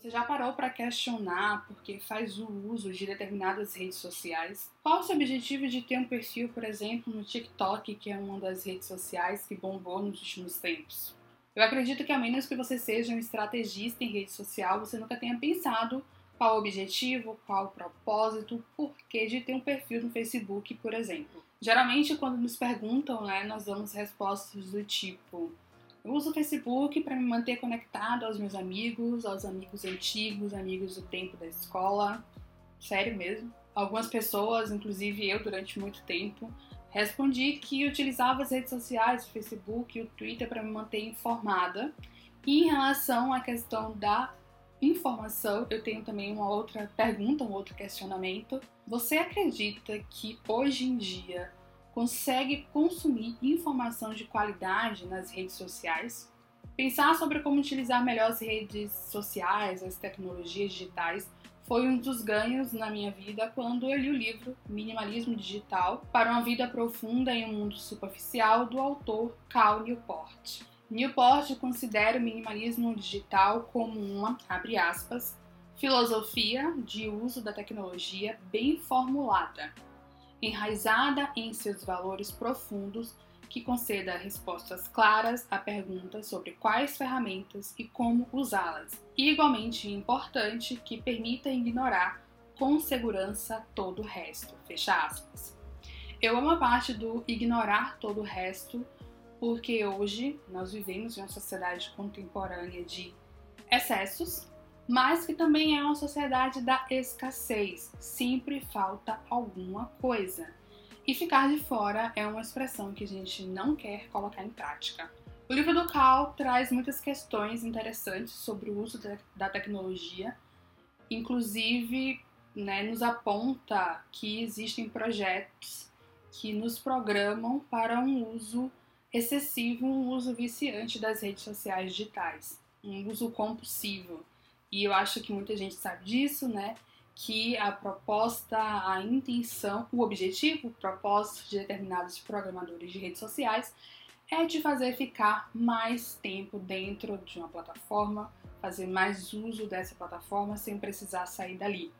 Você já parou para questionar porque faz o uso de determinadas redes sociais? Qual o seu objetivo de ter um perfil, por exemplo, no TikTok, que é uma das redes sociais que bombou nos últimos tempos? Eu acredito que a menos que você seja um estrategista em rede social, você nunca tenha pensado qual o objetivo, qual o propósito, o porquê de ter um perfil no Facebook, por exemplo. Geralmente, quando nos perguntam, né, nós damos respostas do tipo: eu uso o Facebook para me manter conectado aos meus amigos, aos amigos antigos, amigos do tempo da escola. Sério mesmo. Algumas pessoas, inclusive eu durante muito tempo, respondi que utilizava as redes sociais, o Facebook e o Twitter para me manter informada. E em relação à questão da informação, eu tenho também uma outra pergunta, um outro questionamento. Você acredita que hoje em dia consegue consumir informação de qualidade nas redes sociais, pensar sobre como utilizar melhor as redes sociais, as tecnologias digitais, foi um dos ganhos na minha vida quando eu li o livro Minimalismo Digital para uma Vida Profunda em um Mundo Superficial, do autor Cal Newport. Newport considera o minimalismo digital como uma, abre aspas, filosofia de uso da tecnologia bem formulada, enraizada em seus valores profundos, que conceda respostas claras a perguntas sobre quais ferramentas e como usá-las, e igualmente importante que permita ignorar com segurança todo o resto. Fecha aspas. Eu amo a parte do ignorar todo o resto, porque hoje nós vivemos em uma sociedade contemporânea de excessos, mas que também é uma sociedade da escassez. Sempre falta alguma coisa. E ficar de fora é uma expressão que a gente não quer colocar em prática. O livro do Cal traz muitas questões interessantes sobre o uso da tecnologia, inclusive né, nos aponta que existem projetos que nos programam para um uso excessivo, um uso viciante das redes sociais digitais, um uso compulsivo e eu acho que muita gente sabe disso, né? Que a proposta, a intenção, o objetivo, o propósito de determinados programadores de redes sociais é de fazer ficar mais tempo dentro de uma plataforma, fazer mais uso dessa plataforma sem precisar sair dali.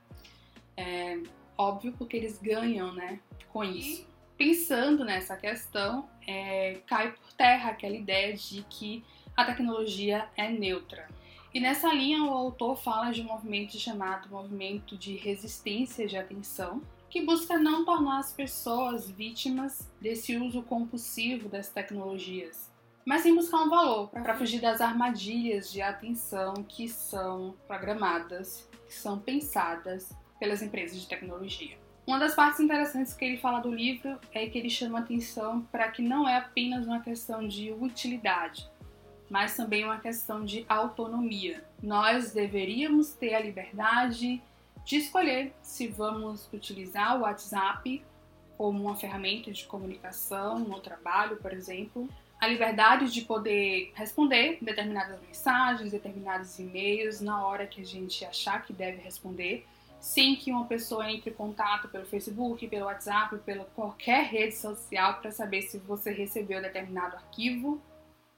É óbvio porque eles ganham, né, com isso. Pensando nessa questão, é, cai por terra aquela ideia de que a tecnologia é neutra. E nessa linha, o autor fala de um movimento chamado Movimento de Resistência de Atenção, que busca não tornar as pessoas vítimas desse uso compulsivo das tecnologias, mas sim buscar um valor para fugir das armadilhas de atenção que são programadas, que são pensadas pelas empresas de tecnologia. Uma das partes interessantes que ele fala do livro é que ele chama atenção para que não é apenas uma questão de utilidade, mas também uma questão de autonomia. Nós deveríamos ter a liberdade de escolher se vamos utilizar o WhatsApp como uma ferramenta de comunicação no trabalho, por exemplo, a liberdade de poder responder determinadas mensagens, determinados e-mails na hora que a gente achar que deve responder, sem que uma pessoa entre em contato pelo Facebook, pelo WhatsApp, pela qualquer rede social para saber se você recebeu determinado arquivo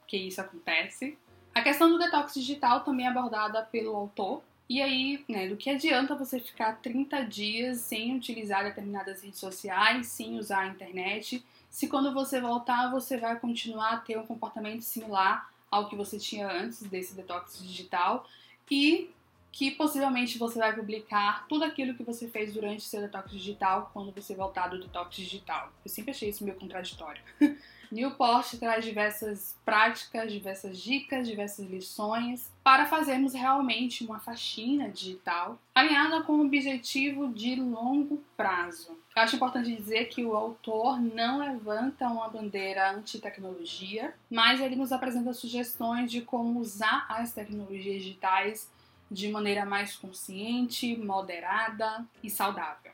que isso acontece. A questão do detox digital também é abordada pelo autor. E aí, né, do que adianta você ficar 30 dias sem utilizar determinadas redes sociais, sem usar a internet, se quando você voltar você vai continuar a ter um comportamento similar ao que você tinha antes desse detox digital e que possivelmente você vai publicar tudo aquilo que você fez durante seu detox digital quando você voltar do detox digital. Eu sempre achei isso meio contraditório. Newport traz diversas práticas, diversas dicas, diversas lições para fazermos realmente uma faxina digital alinhada com um objetivo de longo prazo. Eu acho importante dizer que o autor não levanta uma bandeira anti-tecnologia, mas ele nos apresenta sugestões de como usar as tecnologias digitais de maneira mais consciente, moderada e saudável.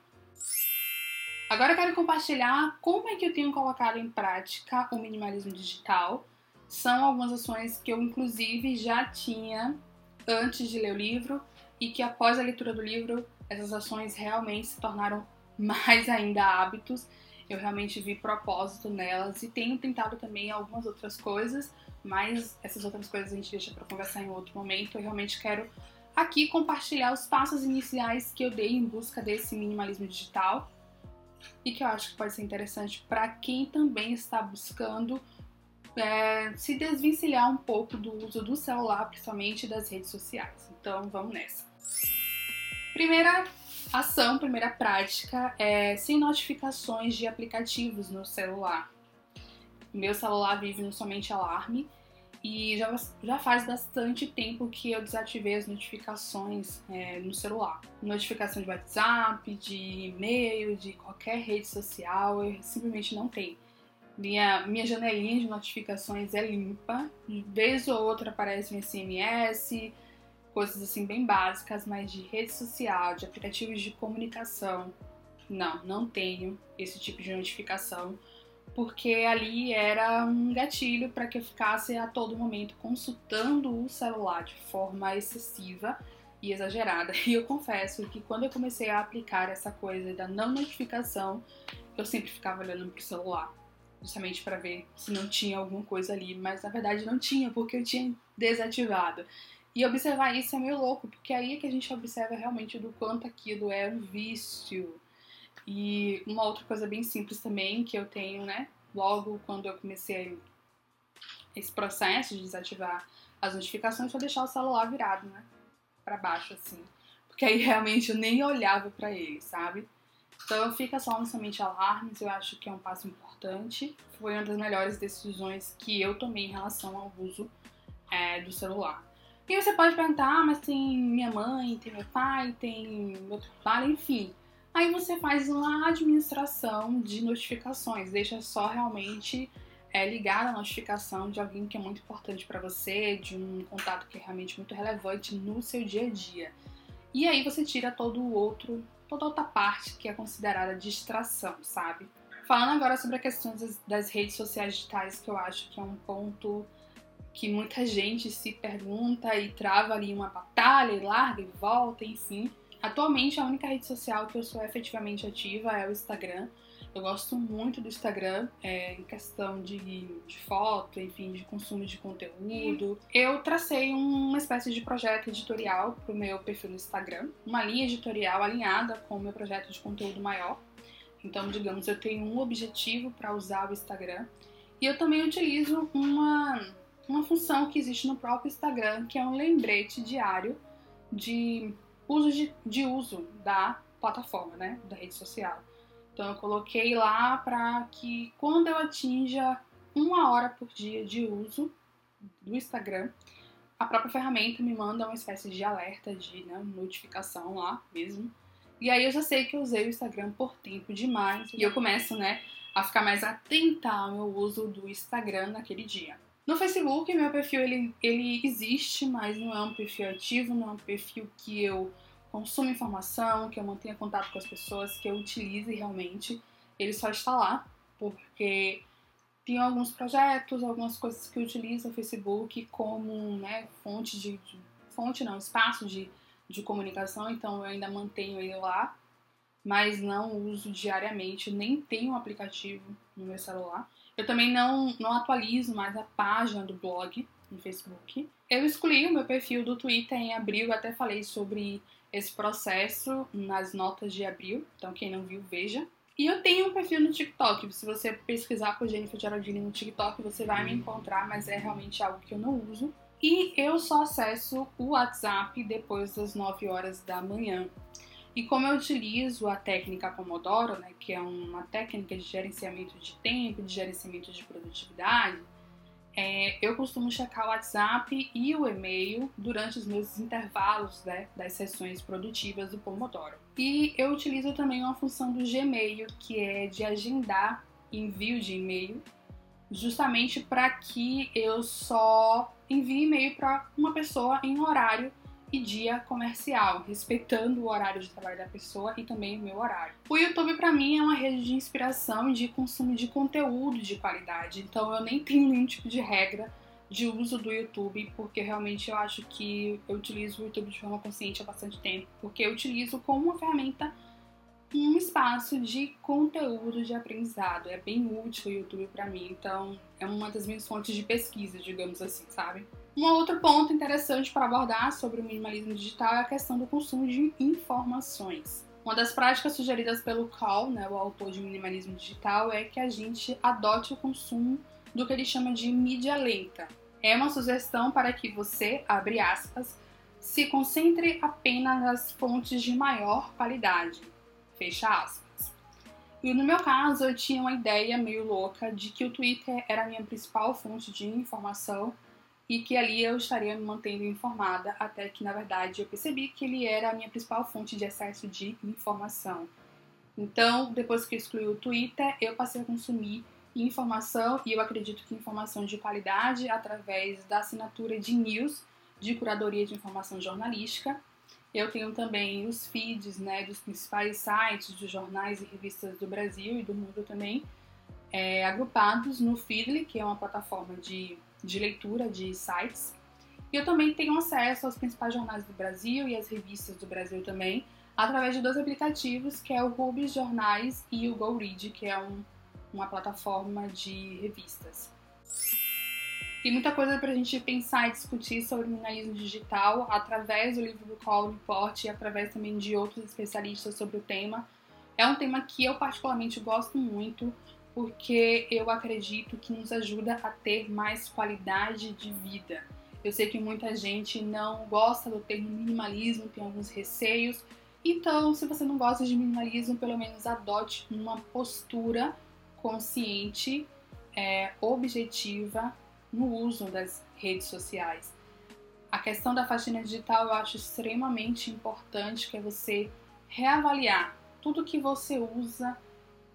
Agora eu quero compartilhar como é que eu tenho colocado em prática o minimalismo digital. São algumas ações que eu, inclusive, já tinha antes de ler o livro e que, após a leitura do livro, essas ações realmente se tornaram mais ainda hábitos. Eu realmente vi propósito nelas e tenho tentado também algumas outras coisas, mas essas outras coisas a gente deixa para conversar em outro momento. Eu realmente quero aqui compartilhar os passos iniciais que eu dei em busca desse minimalismo digital e que eu acho que pode ser interessante para quem também está buscando é, se desvencilhar um pouco do uso do celular, principalmente das redes sociais. Então vamos nessa. Primeira ação, primeira prática é sem notificações de aplicativos no celular. Meu celular vive no somente alarme e já, já faz bastante tempo que eu desativei as notificações é, no celular. Notificação de WhatsApp, de e-mail, de qualquer rede social, eu simplesmente não tenho. Minha, minha janelinha de notificações é limpa. De vez ou outra aparece um SMS, coisas assim bem básicas, mas de rede social, de aplicativos de comunicação, não, não tenho esse tipo de notificação, porque ali era um gatilho para que eu ficasse a todo momento consultando o celular de forma excessiva e exagerada. E eu confesso que quando eu comecei a aplicar essa coisa da não notificação, eu sempre ficava olhando pro celular justamente para ver se não tinha alguma coisa ali, mas na verdade não tinha, porque eu tinha desativado. E observar isso é meio louco, porque aí é que a gente observa realmente do quanto aquilo é um vício. E uma outra coisa bem simples também que eu tenho, né, logo quando eu comecei esse processo de desativar as notificações, foi deixar o celular virado, né, para baixo assim. Porque aí realmente eu nem olhava para ele, sabe? Então fica só somente alarmes, eu acho que é um passo importante. Foi uma das melhores decisões que eu tomei em relação ao uso é, do celular. E você pode perguntar, ah, mas tem minha mãe, tem meu pai, tem meu trabalho, enfim. Aí você faz uma administração de notificações, deixa só realmente é, ligar a notificação de alguém que é muito importante para você, de um contato que é realmente muito relevante no seu dia a dia. E aí você tira todo o outro toda outra parte que é considerada distração, sabe? Falando agora sobre a questão das, das redes sociais digitais, que eu acho que é um ponto que muita gente se pergunta e trava ali uma batalha e larga e volta, enfim. Atualmente, a única rede social que eu sou efetivamente ativa é o Instagram. Eu gosto muito do Instagram é, em questão de, de foto, enfim, de consumo de conteúdo. Eu tracei uma espécie de projeto editorial para o meu perfil no Instagram, uma linha editorial alinhada com o meu projeto de conteúdo maior. Então, digamos, eu tenho um objetivo para usar o Instagram e eu também utilizo uma, uma função que existe no próprio Instagram, que é um lembrete diário de uso de, de uso da plataforma, né, da rede social. Então eu coloquei lá para que quando eu atinja uma hora por dia de uso do Instagram, a própria ferramenta me manda uma espécie de alerta, de né, notificação lá mesmo. E aí eu já sei que eu usei o Instagram por tempo demais e eu começo, né, a ficar mais atenta ao meu uso do Instagram naquele dia. No Facebook, meu perfil ele, ele existe, mas não é um perfil ativo, não é um perfil que eu consumo informação, que eu mantenha contato com as pessoas, que eu utilize realmente. Ele só está lá porque tem alguns projetos, algumas coisas que eu utilizo o Facebook como né, fonte de, de, fonte não, espaço de, de comunicação, então eu ainda mantenho ele lá, mas não uso diariamente, nem tenho um aplicativo no meu celular. Eu também não, não atualizo mais a página do blog no Facebook. Eu escolhi o meu perfil do Twitter em abril, até falei sobre esse processo nas notas de abril, então quem não viu, veja. E eu tenho um perfil no TikTok, se você pesquisar por Jennifer Geraldine no TikTok, você vai me encontrar, mas é realmente algo que eu não uso. E eu só acesso o WhatsApp depois das 9 horas da manhã. E como eu utilizo a técnica Pomodoro, né, que é uma técnica de gerenciamento de tempo, de gerenciamento de produtividade, é, eu costumo checar o WhatsApp e o e-mail durante os meus intervalos né, das sessões produtivas do Pomodoro. E eu utilizo também uma função do Gmail, que é de agendar envio de e-mail, justamente para que eu só envie e-mail para uma pessoa em horário e dia comercial, respeitando o horário de trabalho da pessoa e também o meu horário. O YouTube para mim é uma rede de inspiração e de consumo de conteúdo de qualidade, então eu nem tenho nenhum tipo de regra de uso do YouTube, porque realmente eu acho que eu utilizo o YouTube de forma consciente há bastante tempo, porque eu utilizo como uma ferramenta um espaço de conteúdo de aprendizado. É bem útil o YouTube para mim, então é uma das minhas fontes de pesquisa, digamos assim, sabe? Um outro ponto interessante para abordar sobre o minimalismo digital é a questão do consumo de informações. Uma das práticas sugeridas pelo Cal, né, o autor de minimalismo digital, é que a gente adote o consumo do que ele chama de mídia lenta. É uma sugestão para que você, abre aspas, se concentre apenas nas fontes de maior qualidade, fecha aspas. E no meu caso, eu tinha uma ideia meio louca de que o Twitter era a minha principal fonte de informação e que ali eu estaria me mantendo informada, até que na verdade eu percebi que ele era a minha principal fonte de acesso de informação. Então, depois que eu excluí o Twitter, eu passei a consumir informação e eu acredito que informação de qualidade através da assinatura de news de curadoria de informação jornalística. Eu tenho também os feeds né, dos principais sites de jornais e revistas do Brasil e do mundo também, é, agrupados no Feedly, que é uma plataforma de de leitura de sites. E eu também tenho acesso aos principais jornais do Brasil e às revistas do Brasil também, através de dois aplicativos, que é o Rubis Jornais e o GoRead, que é um, uma plataforma de revistas. Tem muita coisa para a gente pensar e discutir sobre minimalismo digital através do livro do Call Report e através também de outros especialistas sobre o tema. É um tema que eu particularmente gosto muito, porque eu acredito que nos ajuda a ter mais qualidade de vida. Eu sei que muita gente não gosta do termo minimalismo, tem alguns receios. Então, se você não gosta de minimalismo, pelo menos adote uma postura consciente, é, objetiva no uso das redes sociais. A questão da faxina digital eu acho extremamente importante, que é você reavaliar tudo que você usa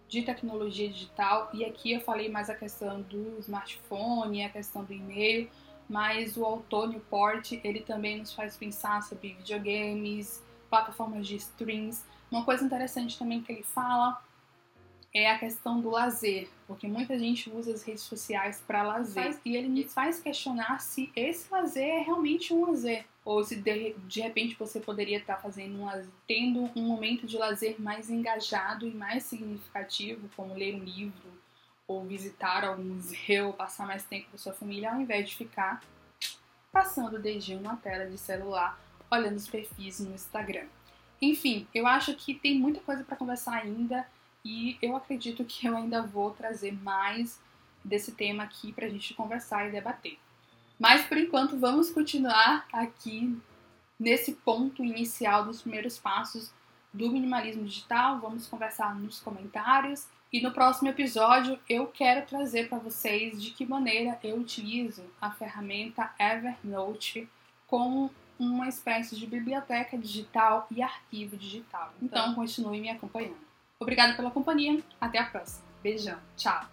de tecnologia digital, e aqui eu falei mais a questão do smartphone, a questão do e-mail, mas o autor Newport, ele também nos faz pensar sobre videogames, plataformas de streams. Uma coisa interessante também que ele fala é a questão do lazer, porque muita gente usa as redes sociais para lazer, e ele me faz questionar se esse lazer é realmente um lazer ou se de, de repente você poderia estar fazendo um, tendo um momento de lazer mais engajado e mais significativo, como ler um livro ou visitar algum museu, passar mais tempo com sua família, ao invés de ficar passando o dedinho na tela de celular, olhando os perfis no Instagram. Enfim, eu acho que tem muita coisa para conversar ainda e eu acredito que eu ainda vou trazer mais desse tema aqui para a gente conversar e debater. Mas por enquanto vamos continuar aqui nesse ponto inicial dos primeiros passos do minimalismo digital. Vamos conversar nos comentários e no próximo episódio eu quero trazer para vocês de que maneira eu utilizo a ferramenta Evernote como uma espécie de biblioteca digital e arquivo digital. Então, então continue me acompanhando. Obrigada pela companhia, até a próxima. Beijão, tchau!